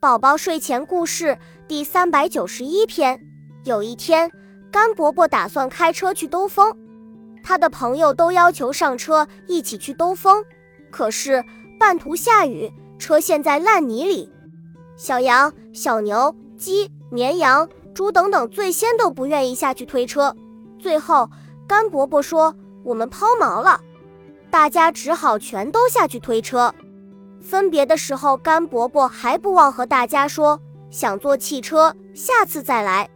宝宝睡前故事第三百九十一篇。有一天，甘伯伯打算开车去兜风，他的朋友都要求上车一起去兜风，可是半途下雨，车陷在烂泥里。小羊、小牛、鸡、绵羊、猪等等最先都不愿意下去推车。最后，甘伯伯说：“我们抛锚了。”大家只好全都下去推车。分别的时候，甘伯伯还不忘和大家说：“想坐汽车，下次再来。”